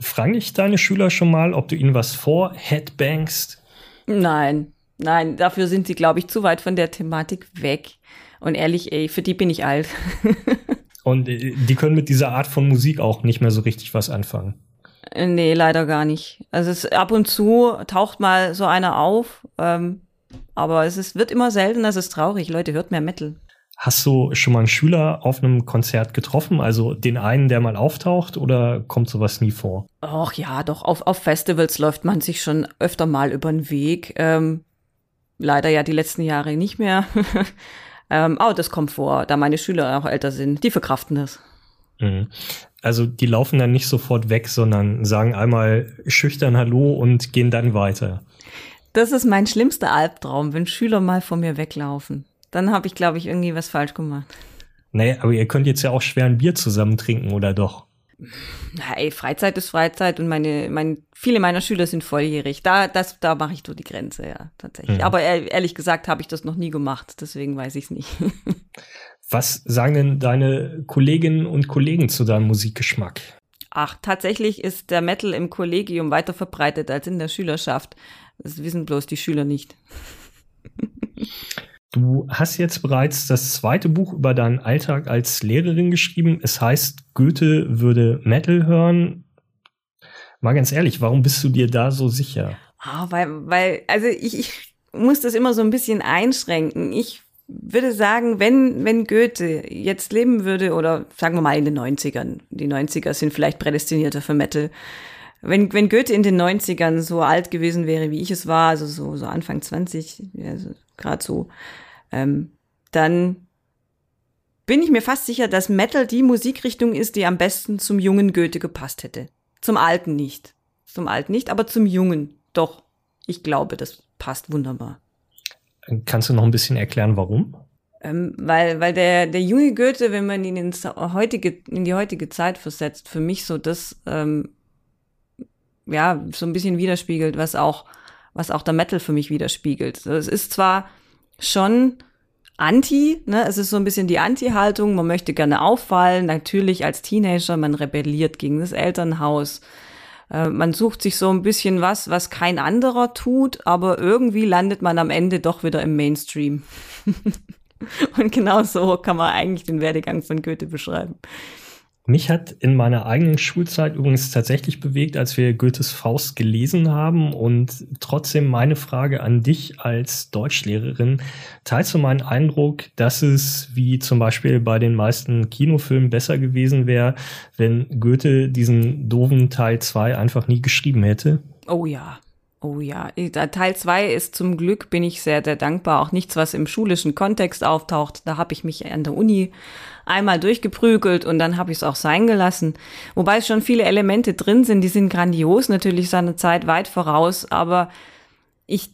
Fragen dich deine Schüler schon mal, ob du ihnen was vor Headbangst?
Nein, Nein, dafür sind sie, glaube ich, zu weit von der Thematik weg. Und ehrlich, ey, für die bin ich alt.
Und äh, die können mit dieser Art von Musik auch nicht mehr so richtig was anfangen.
Äh, nee, leider gar nicht. Also es, ab und zu taucht mal so einer auf, ähm, aber es ist, wird immer seltener, es ist traurig. Leute, hört mehr Metal.
Hast du schon mal einen Schüler auf einem Konzert getroffen? Also den einen, der mal auftaucht oder kommt sowas nie vor?
Ach ja, doch, auf, auf Festivals läuft man sich schon öfter mal über den Weg. Ähm, leider ja die letzten Jahre nicht mehr. ähm, aber das kommt vor, da meine Schüler auch älter sind. Die verkraften das.
Mhm. Also die laufen dann nicht sofort weg, sondern sagen einmal schüchtern Hallo und gehen dann weiter.
Das ist mein schlimmster Albtraum, wenn Schüler mal von mir weglaufen. Dann habe ich, glaube ich, irgendwie was falsch gemacht.
Nee, aber ihr könnt jetzt ja auch schwer ein Bier zusammen trinken, oder doch?
Na, ey, Freizeit ist Freizeit und meine, mein, viele meiner Schüler sind volljährig. Da, das, da mache ich so die Grenze, ja, tatsächlich. Mhm. Aber ehrlich gesagt habe ich das noch nie gemacht, deswegen weiß ich es nicht.
Was sagen denn deine Kolleginnen und Kollegen zu deinem Musikgeschmack?
Ach, tatsächlich ist der Metal im Kollegium weiter verbreitet als in der Schülerschaft. Das wissen bloß die Schüler nicht.
Du hast jetzt bereits das zweite Buch über deinen Alltag als Lehrerin geschrieben. Es heißt, Goethe würde Metal hören. Mal ganz ehrlich, warum bist du dir da so sicher?
Ah, weil, weil, also ich, ich muss das immer so ein bisschen einschränken. Ich würde sagen, wenn, wenn Goethe jetzt leben würde, oder sagen wir mal in den 90ern, die 90er sind vielleicht prädestinierter für Metal, wenn, wenn Goethe in den 90ern so alt gewesen wäre, wie ich es war, also so, so Anfang 20, also gerade so, ähm, dann bin ich mir fast sicher, dass Metal die Musikrichtung ist, die am besten zum jungen Goethe gepasst hätte. Zum alten nicht. Zum alten nicht, aber zum jungen doch. Ich glaube, das passt wunderbar.
Kannst du noch ein bisschen erklären, warum?
Ähm, weil, weil der, der junge Goethe, wenn man ihn ins heutige, in die heutige Zeit versetzt, für mich so das, ähm, ja, so ein bisschen widerspiegelt, was auch, was auch der Metal für mich widerspiegelt. Es ist zwar schon anti, ne? Es ist so ein bisschen die Anti-Haltung. Man möchte gerne auffallen. Natürlich als Teenager, man rebelliert gegen das Elternhaus. Äh, man sucht sich so ein bisschen was, was kein anderer tut, aber irgendwie landet man am Ende doch wieder im Mainstream. Und genau so kann man eigentlich den Werdegang von Goethe beschreiben.
Mich hat in meiner eigenen Schulzeit übrigens tatsächlich bewegt, als wir Goethes Faust gelesen haben und trotzdem meine Frage an dich als Deutschlehrerin. Teilst du meinen Eindruck, dass es wie zum Beispiel bei den meisten Kinofilmen besser gewesen wäre, wenn Goethe diesen doofen Teil 2 einfach nie geschrieben hätte?
Oh ja, Oh ja, Teil zwei ist zum Glück, bin ich sehr, sehr dankbar, auch nichts, was im schulischen Kontext auftaucht. Da habe ich mich an der Uni einmal durchgeprügelt und dann habe ich es auch sein gelassen. Wobei es schon viele Elemente drin sind, die sind grandios, natürlich seine Zeit weit voraus, aber ich,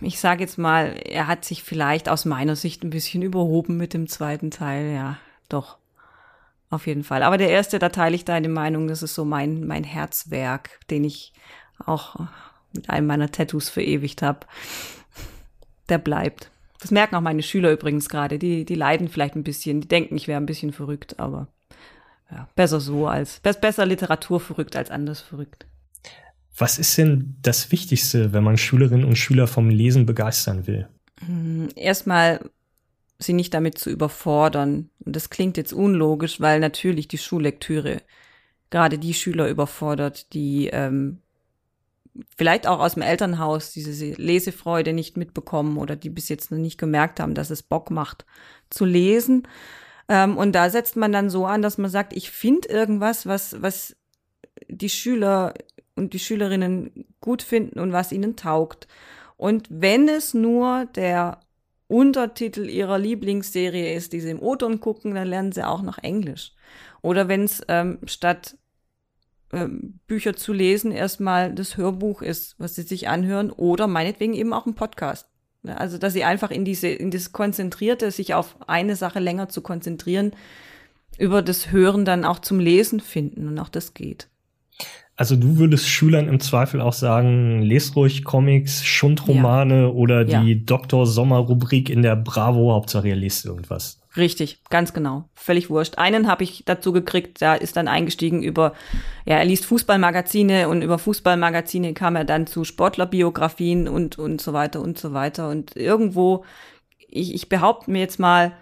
ich sage jetzt mal, er hat sich vielleicht aus meiner Sicht ein bisschen überhoben mit dem zweiten Teil, ja, doch. Auf jeden Fall. Aber der erste, da teile ich deine Meinung, das ist so mein, mein Herzwerk, den ich auch mit einem meiner Tattoos verewigt habe. Der bleibt. Das merken auch meine Schüler übrigens gerade. Die, die leiden vielleicht ein bisschen, die denken, ich wäre ein bisschen verrückt, aber ja, besser so als, besser Literatur verrückt als anders verrückt.
Was ist denn das Wichtigste, wenn man Schülerinnen und Schüler vom Lesen begeistern will?
Hm, erstmal sie nicht damit zu überfordern. Und das klingt jetzt unlogisch, weil natürlich die Schullektüre gerade die Schüler überfordert, die ähm, vielleicht auch aus dem Elternhaus diese Lesefreude nicht mitbekommen oder die bis jetzt noch nicht gemerkt haben, dass es Bock macht zu lesen. Ähm, und da setzt man dann so an, dass man sagt, ich finde irgendwas, was, was die Schüler und die Schülerinnen gut finden und was ihnen taugt. Und wenn es nur der Untertitel ihrer Lieblingsserie ist, die sie im O-Ton gucken, dann lernen sie auch noch Englisch. Oder wenn es ähm, statt ähm, Bücher zu lesen erstmal das Hörbuch ist, was sie sich anhören, oder meinetwegen eben auch ein Podcast. Also, dass sie einfach in diese, in das Konzentrierte, sich auf eine Sache länger zu konzentrieren, über das Hören dann auch zum Lesen finden und auch das geht.
Also du würdest Schülern im Zweifel auch sagen, lest ruhig Comics, Schundromane ja. oder die ja. Dr. Sommer Rubrik in der Bravo, Hauptsache ihr lest irgendwas.
Richtig, ganz genau. Völlig wurscht. Einen habe ich dazu gekriegt, da ist dann eingestiegen über, ja, er liest Fußballmagazine und über Fußballmagazine kam er dann zu Sportlerbiografien und, und so weiter und so weiter. Und irgendwo, ich, ich behaupte mir jetzt mal,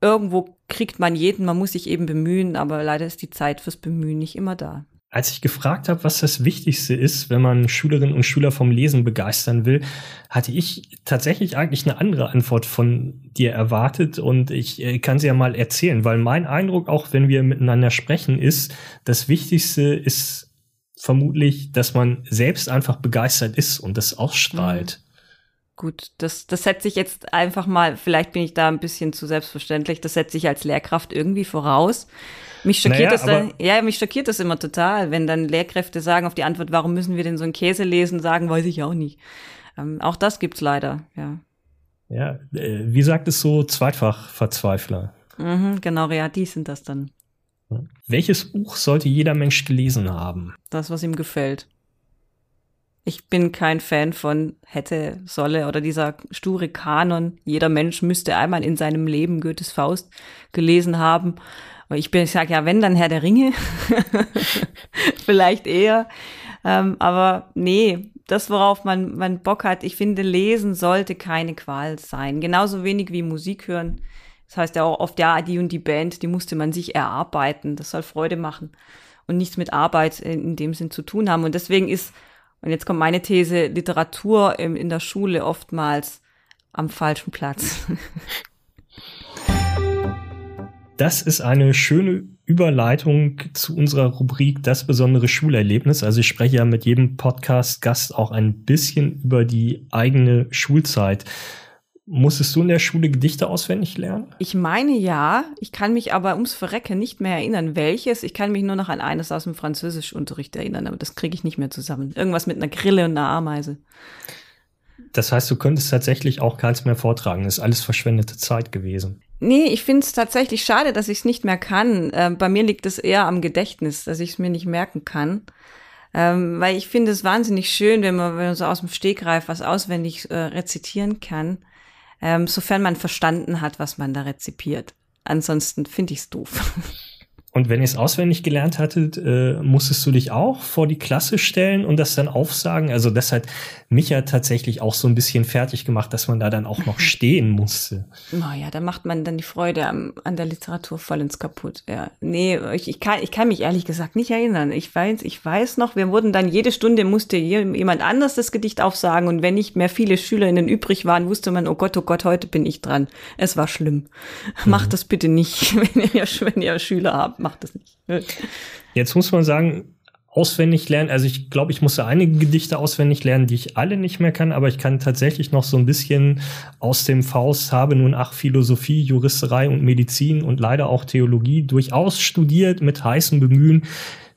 irgendwo kriegt man jeden, man muss sich eben bemühen, aber leider ist die Zeit fürs Bemühen nicht immer da.
Als ich gefragt habe, was das Wichtigste ist, wenn man Schülerinnen und Schüler vom Lesen begeistern will, hatte ich tatsächlich eigentlich eine andere Antwort von dir erwartet und ich äh, kann sie ja mal erzählen, weil mein Eindruck, auch wenn wir miteinander sprechen, ist, das Wichtigste ist vermutlich, dass man selbst einfach begeistert ist und das ausstrahlt.
Mhm. Gut, das, das setze ich jetzt einfach mal, vielleicht bin ich da ein bisschen zu selbstverständlich, das setze ich als Lehrkraft irgendwie voraus. Mich schockiert naja, das dann, ja, mich schockiert das immer total, wenn dann Lehrkräfte sagen auf die Antwort, warum müssen wir denn so einen Käse lesen, sagen, weiß ich auch nicht. Ähm, auch das gibt's leider, ja.
Ja, äh, wie sagt es so, Zweitfachverzweifler?
Mhm, genau, ja, die sind das dann.
Welches Buch sollte jeder Mensch gelesen haben?
Das, was ihm gefällt. Ich bin kein Fan von hätte, solle oder dieser sture Kanon. Jeder Mensch müsste einmal in seinem Leben Goethes Faust gelesen haben. Aber ich bin, ich sage ja, wenn, dann Herr der Ringe. Vielleicht eher. Ähm, aber nee, das, worauf man, man Bock hat, ich finde, lesen sollte keine Qual sein. Genauso wenig wie Musik hören. Das heißt ja auch oft, ja, die und die Band, die musste man sich erarbeiten. Das soll Freude machen und nichts mit Arbeit in dem Sinn zu tun haben. Und deswegen ist, und jetzt kommt meine These, Literatur im, in der Schule oftmals am falschen Platz.
Das ist eine schöne Überleitung zu unserer Rubrik Das besondere Schulerlebnis. Also ich spreche ja mit jedem Podcast-Gast auch ein bisschen über die eigene Schulzeit. Musstest du in der Schule Gedichte auswendig lernen?
Ich meine ja. Ich kann mich aber ums Verrecken nicht mehr erinnern, welches. Ich kann mich nur noch an eines aus dem Französischunterricht erinnern, aber das kriege ich nicht mehr zusammen. Irgendwas mit einer Grille und einer Ameise.
Das heißt, du könntest tatsächlich auch keins mehr vortragen. Das ist alles verschwendete Zeit gewesen.
Nee, ich finde es tatsächlich schade, dass ich es nicht mehr kann. Äh, bei mir liegt es eher am Gedächtnis, dass ich es mir nicht merken kann. Ähm, weil ich finde es wahnsinnig schön, wenn man, wenn man so aus dem Stegreif was auswendig äh, rezitieren kann, ähm, sofern man verstanden hat, was man da rezipiert. Ansonsten finde ich es doof.
Und wenn ihr es auswendig gelernt hattet, äh, musstest du dich auch vor die Klasse stellen und das dann aufsagen? Also das hat mich ja tatsächlich auch so ein bisschen fertig gemacht, dass man da dann auch noch stehen musste.
Naja, da macht man dann die Freude an, an der Literatur voll ins Kaputt. Ja. Nee, ich, ich, kann, ich kann mich ehrlich gesagt nicht erinnern. Ich weiß, ich weiß noch, wir wurden dann jede Stunde musste jemand anders das Gedicht aufsagen und wenn nicht mehr viele SchülerInnen übrig waren, wusste man, oh Gott, oh Gott, heute bin ich dran. Es war schlimm. Mhm. Macht das bitte nicht, wenn ihr, wenn ihr Schüler habt macht das nicht.
Jetzt muss man sagen, auswendig lernen. Also ich glaube, ich musste einige Gedichte auswendig lernen, die ich alle nicht mehr kann, aber ich kann tatsächlich noch so ein bisschen aus dem Faust, habe nun ach Philosophie, Juristerei und Medizin und leider auch Theologie durchaus studiert mit heißem Bemühen.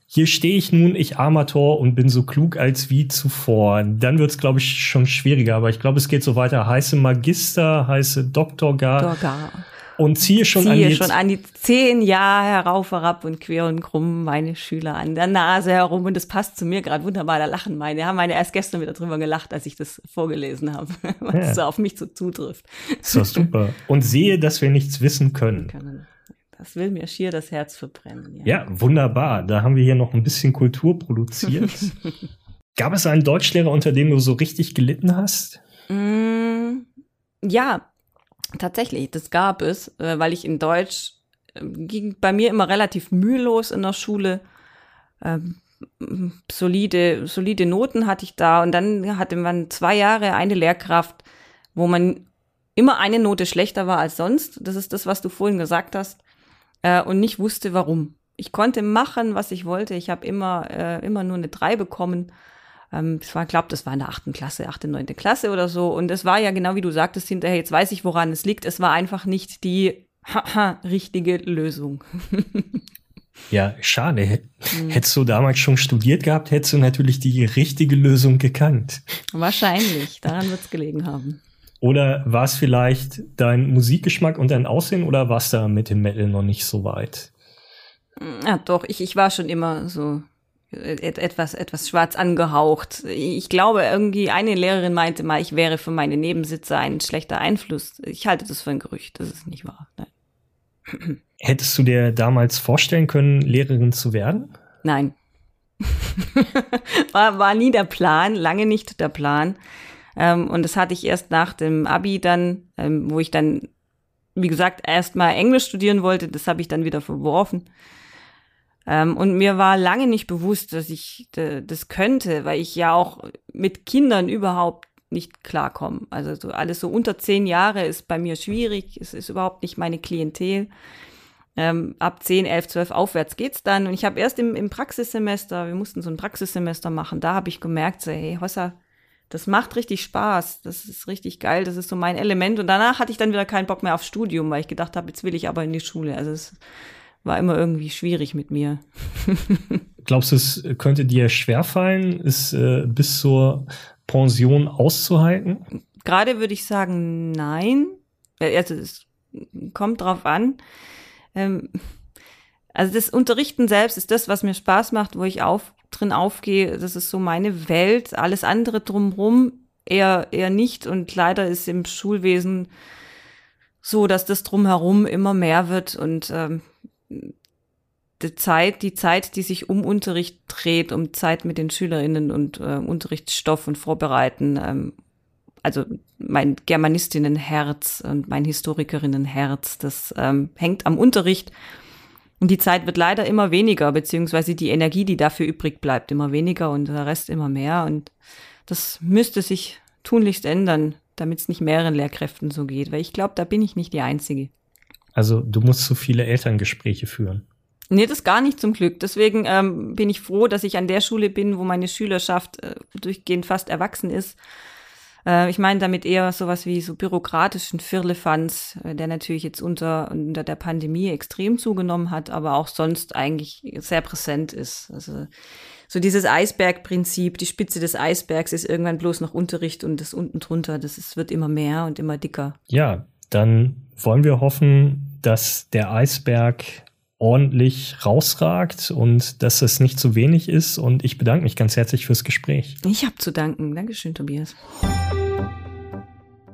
Hier stehe ich nun, ich Amator und bin so klug als wie zuvor. Dann wird es, glaube ich, schon schwieriger, aber ich glaube, es geht so weiter. Heiße Magister, heiße Doktor gar. Doktor und ziehe schon,
ziehe
an, die
schon an die zehn Jahre herauf, herab und quer und krumm meine Schüler an der Nase herum. Und das passt zu mir gerade wunderbar. Da lachen meine. Haben meine erst gestern wieder drüber gelacht, als ich das vorgelesen habe, was ja. so auf mich so zutrifft.
So super. Und sehe, dass wir nichts wissen können.
Das will mir schier das Herz verbrennen.
Ja. ja, wunderbar. Da haben wir hier noch ein bisschen Kultur produziert. Gab es einen Deutschlehrer, unter dem du so richtig gelitten hast?
Mm, ja, Tatsächlich, das gab es, äh, weil ich in Deutsch äh, ging bei mir immer relativ mühelos in der Schule. Ähm, solide, solide Noten hatte ich da und dann hatte man zwei Jahre eine Lehrkraft, wo man immer eine Note schlechter war als sonst. Das ist das, was du vorhin gesagt hast. Äh, und nicht wusste, warum. Ich konnte machen, was ich wollte. Ich habe immer, äh, immer nur eine drei bekommen. Ähm, ich glaube, das war in der achten Klasse, achte, neunte Klasse oder so. Und es war ja genau wie du sagtest hinterher, jetzt weiß ich, woran es liegt. Es war einfach nicht die richtige Lösung.
Ja, schade. Hm. Hättest du damals schon studiert gehabt, hättest du natürlich die richtige Lösung gekannt.
Wahrscheinlich, daran wird es gelegen haben.
Oder war es vielleicht dein Musikgeschmack und dein Aussehen oder warst du mit dem Metal noch nicht so weit?
Ja, doch, ich, ich war schon immer so etwas, etwas schwarz angehaucht. Ich glaube, irgendwie eine Lehrerin meinte mal, ich wäre für meine Nebensitzer ein schlechter Einfluss. Ich halte das für ein Gerücht, das ist nicht wahr. Nein.
Hättest du dir damals vorstellen können, Lehrerin zu werden?
Nein. war, war nie der Plan, lange nicht der Plan. Ähm, und das hatte ich erst nach dem Abi dann, ähm, wo ich dann, wie gesagt, erst mal Englisch studieren wollte. Das habe ich dann wieder verworfen. Ähm, und mir war lange nicht bewusst, dass ich das könnte, weil ich ja auch mit Kindern überhaupt nicht klarkomme. Also so alles so unter zehn Jahre ist bei mir schwierig. Es ist überhaupt nicht meine Klientel. Ähm, ab 10, 11, 12 aufwärts geht's dann. Und ich habe erst im, im Praxissemester, wir mussten so ein Praxissemester machen, da habe ich gemerkt, so, hey, Hossa, das macht richtig Spaß, das ist richtig geil, das ist so mein Element. Und danach hatte ich dann wieder keinen Bock mehr aufs Studium, weil ich gedacht habe, jetzt will ich aber in die Schule. Also es war immer irgendwie schwierig mit mir.
Glaubst du, es könnte dir schwerfallen, es äh, bis zur Pension auszuhalten?
Gerade würde ich sagen, nein. Also es kommt drauf an ähm, also das Unterrichten selbst ist das, was mir Spaß macht, wo ich auf, drin aufgehe. Das ist so meine Welt. Alles andere drumherum eher, eher nicht. Und leider ist im Schulwesen so, dass das drumherum immer mehr wird und ähm, die Zeit, die Zeit, die sich um Unterricht dreht, um Zeit mit den SchülerInnen und äh, Unterrichtsstoff und Vorbereiten, ähm, also mein Germanistinnenherz und mein Historikerinnenherz, das ähm, hängt am Unterricht. Und die Zeit wird leider immer weniger, beziehungsweise die Energie, die dafür übrig bleibt, immer weniger und der Rest immer mehr. Und das müsste sich tunlichst ändern, damit es nicht mehreren Lehrkräften so geht, weil ich glaube, da bin ich nicht die Einzige.
Also du musst so viele Elterngespräche führen.
Nee, das gar nicht zum Glück. Deswegen ähm, bin ich froh, dass ich an der Schule bin, wo meine Schülerschaft äh, durchgehend fast erwachsen ist äh, ich meine damit eher sowas wie so bürokratischen Firlefanz, äh, der natürlich jetzt unter, unter der Pandemie extrem zugenommen hat, aber auch sonst eigentlich sehr präsent ist. Also so dieses Eisbergprinzip, die Spitze des Eisbergs ist irgendwann bloß noch Unterricht und das unten drunter, das ist, wird immer mehr und immer dicker.
Ja, dann wollen wir hoffen, dass der Eisberg ordentlich rausragt und dass es nicht zu wenig ist. Und ich bedanke mich ganz herzlich fürs Gespräch.
Ich habe zu danken. Dankeschön, Tobias.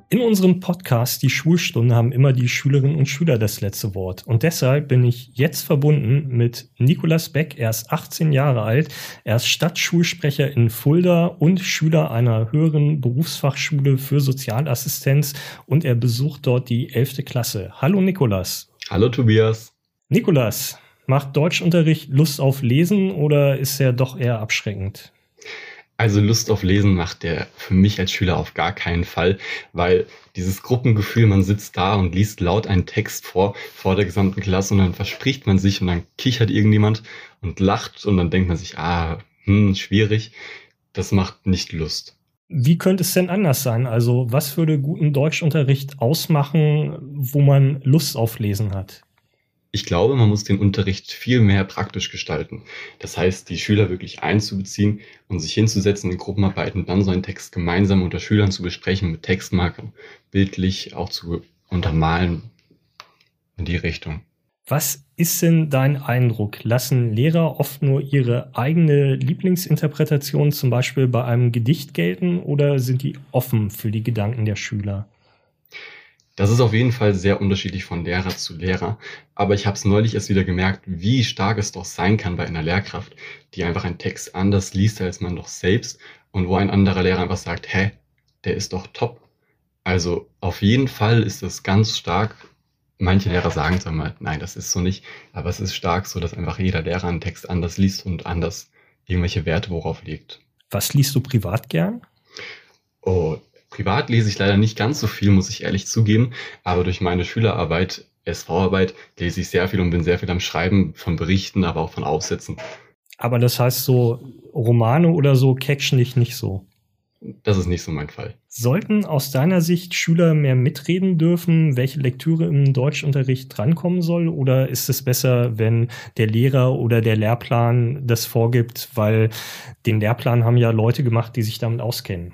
In unserem Podcast Die Schulstunde haben immer die Schülerinnen und Schüler das letzte Wort. Und deshalb bin ich jetzt verbunden mit Nikolas Beck. Er ist 18 Jahre alt. Er ist Stadtschulsprecher in Fulda und Schüler einer höheren Berufsfachschule für Sozialassistenz. Und er besucht dort die 11. Klasse. Hallo Nikolas.
Hallo Tobias.
Nikolas, macht Deutschunterricht Lust auf Lesen oder ist er doch eher abschreckend?
Also Lust auf Lesen macht der für mich als Schüler auf gar keinen Fall, weil dieses Gruppengefühl, man sitzt da und liest laut einen Text vor, vor der gesamten Klasse und dann verspricht man sich und dann kichert irgendjemand und lacht und dann denkt man sich, ah, hm, schwierig. Das macht nicht Lust.
Wie könnte es denn anders sein? Also was würde guten Deutschunterricht ausmachen, wo man Lust auf Lesen hat?
Ich glaube, man muss den Unterricht viel mehr praktisch gestalten. Das heißt, die Schüler wirklich einzubeziehen und sich hinzusetzen in Gruppenarbeiten, dann so einen Text gemeinsam unter Schülern zu besprechen, mit Textmarkern, bildlich auch zu untermalen in die Richtung.
Was ist denn dein Eindruck? Lassen Lehrer oft nur ihre eigene Lieblingsinterpretation zum Beispiel bei einem Gedicht gelten oder sind die offen für die Gedanken der Schüler?
Das ist auf jeden Fall sehr unterschiedlich von Lehrer zu Lehrer. Aber ich habe es neulich erst wieder gemerkt, wie stark es doch sein kann bei einer Lehrkraft, die einfach einen Text anders liest als man doch selbst und wo ein anderer Lehrer einfach sagt, hä, der ist doch top. Also auf jeden Fall ist es ganz stark. Manche Lehrer sagen es einmal, nein, das ist so nicht. Aber es ist stark so, dass einfach jeder Lehrer einen Text anders liest und anders irgendwelche Werte worauf legt.
Was liest du privat gern?
Oh, Privat lese ich leider nicht ganz so viel, muss ich ehrlich zugeben, aber durch meine Schülerarbeit, SV-Arbeit, lese ich sehr viel und bin sehr viel am Schreiben von Berichten, aber auch von Aufsätzen.
Aber das heißt so, Romane oder so catchen dich nicht so.
Das ist nicht so mein Fall.
Sollten aus deiner Sicht Schüler mehr mitreden dürfen, welche Lektüre im Deutschunterricht drankommen soll? Oder ist es besser, wenn der Lehrer oder der Lehrplan das vorgibt, weil den Lehrplan haben ja Leute gemacht, die sich damit auskennen?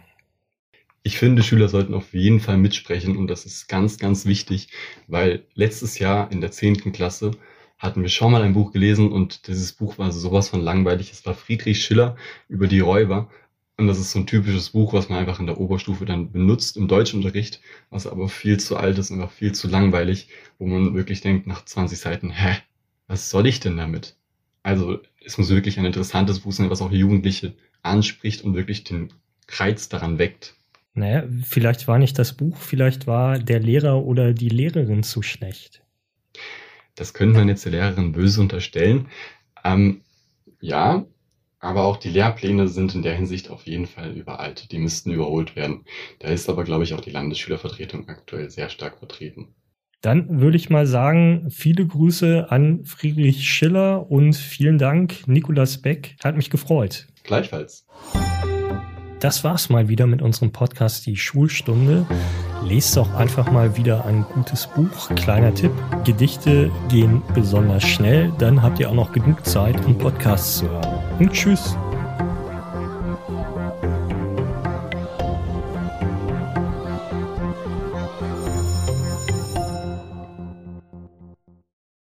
Ich finde, Schüler sollten auf jeden Fall mitsprechen und das ist ganz, ganz wichtig, weil letztes Jahr in der zehnten Klasse hatten wir schon mal ein Buch gelesen und dieses Buch war sowas von langweilig. Es war Friedrich Schiller über die Räuber und das ist so ein typisches Buch, was man einfach in der Oberstufe dann benutzt im Deutschunterricht, was aber viel zu alt ist und auch viel zu langweilig, wo man wirklich denkt nach 20 Seiten, hä, was soll ich denn damit? Also es muss wirklich ein interessantes Buch sein, was auch Jugendliche anspricht und wirklich den Reiz daran weckt.
Naja, vielleicht war nicht das Buch, vielleicht war der Lehrer oder die Lehrerin zu schlecht.
Das könnte man jetzt der Lehrerin böse unterstellen. Ähm, ja, aber auch die Lehrpläne sind in der Hinsicht auf jeden Fall überalt. Die müssten überholt werden. Da ist aber, glaube ich, auch die Landesschülervertretung aktuell sehr stark vertreten.
Dann würde ich mal sagen, viele Grüße an Friedrich Schiller und vielen Dank, Nikolas Beck. Hat mich gefreut.
Gleichfalls.
Das war's mal wieder mit unserem Podcast Die Schulstunde. Lest doch einfach mal wieder ein gutes Buch. Kleiner Tipp, Gedichte gehen besonders schnell, dann habt ihr auch noch genug Zeit, um Podcasts zu hören. Und tschüss.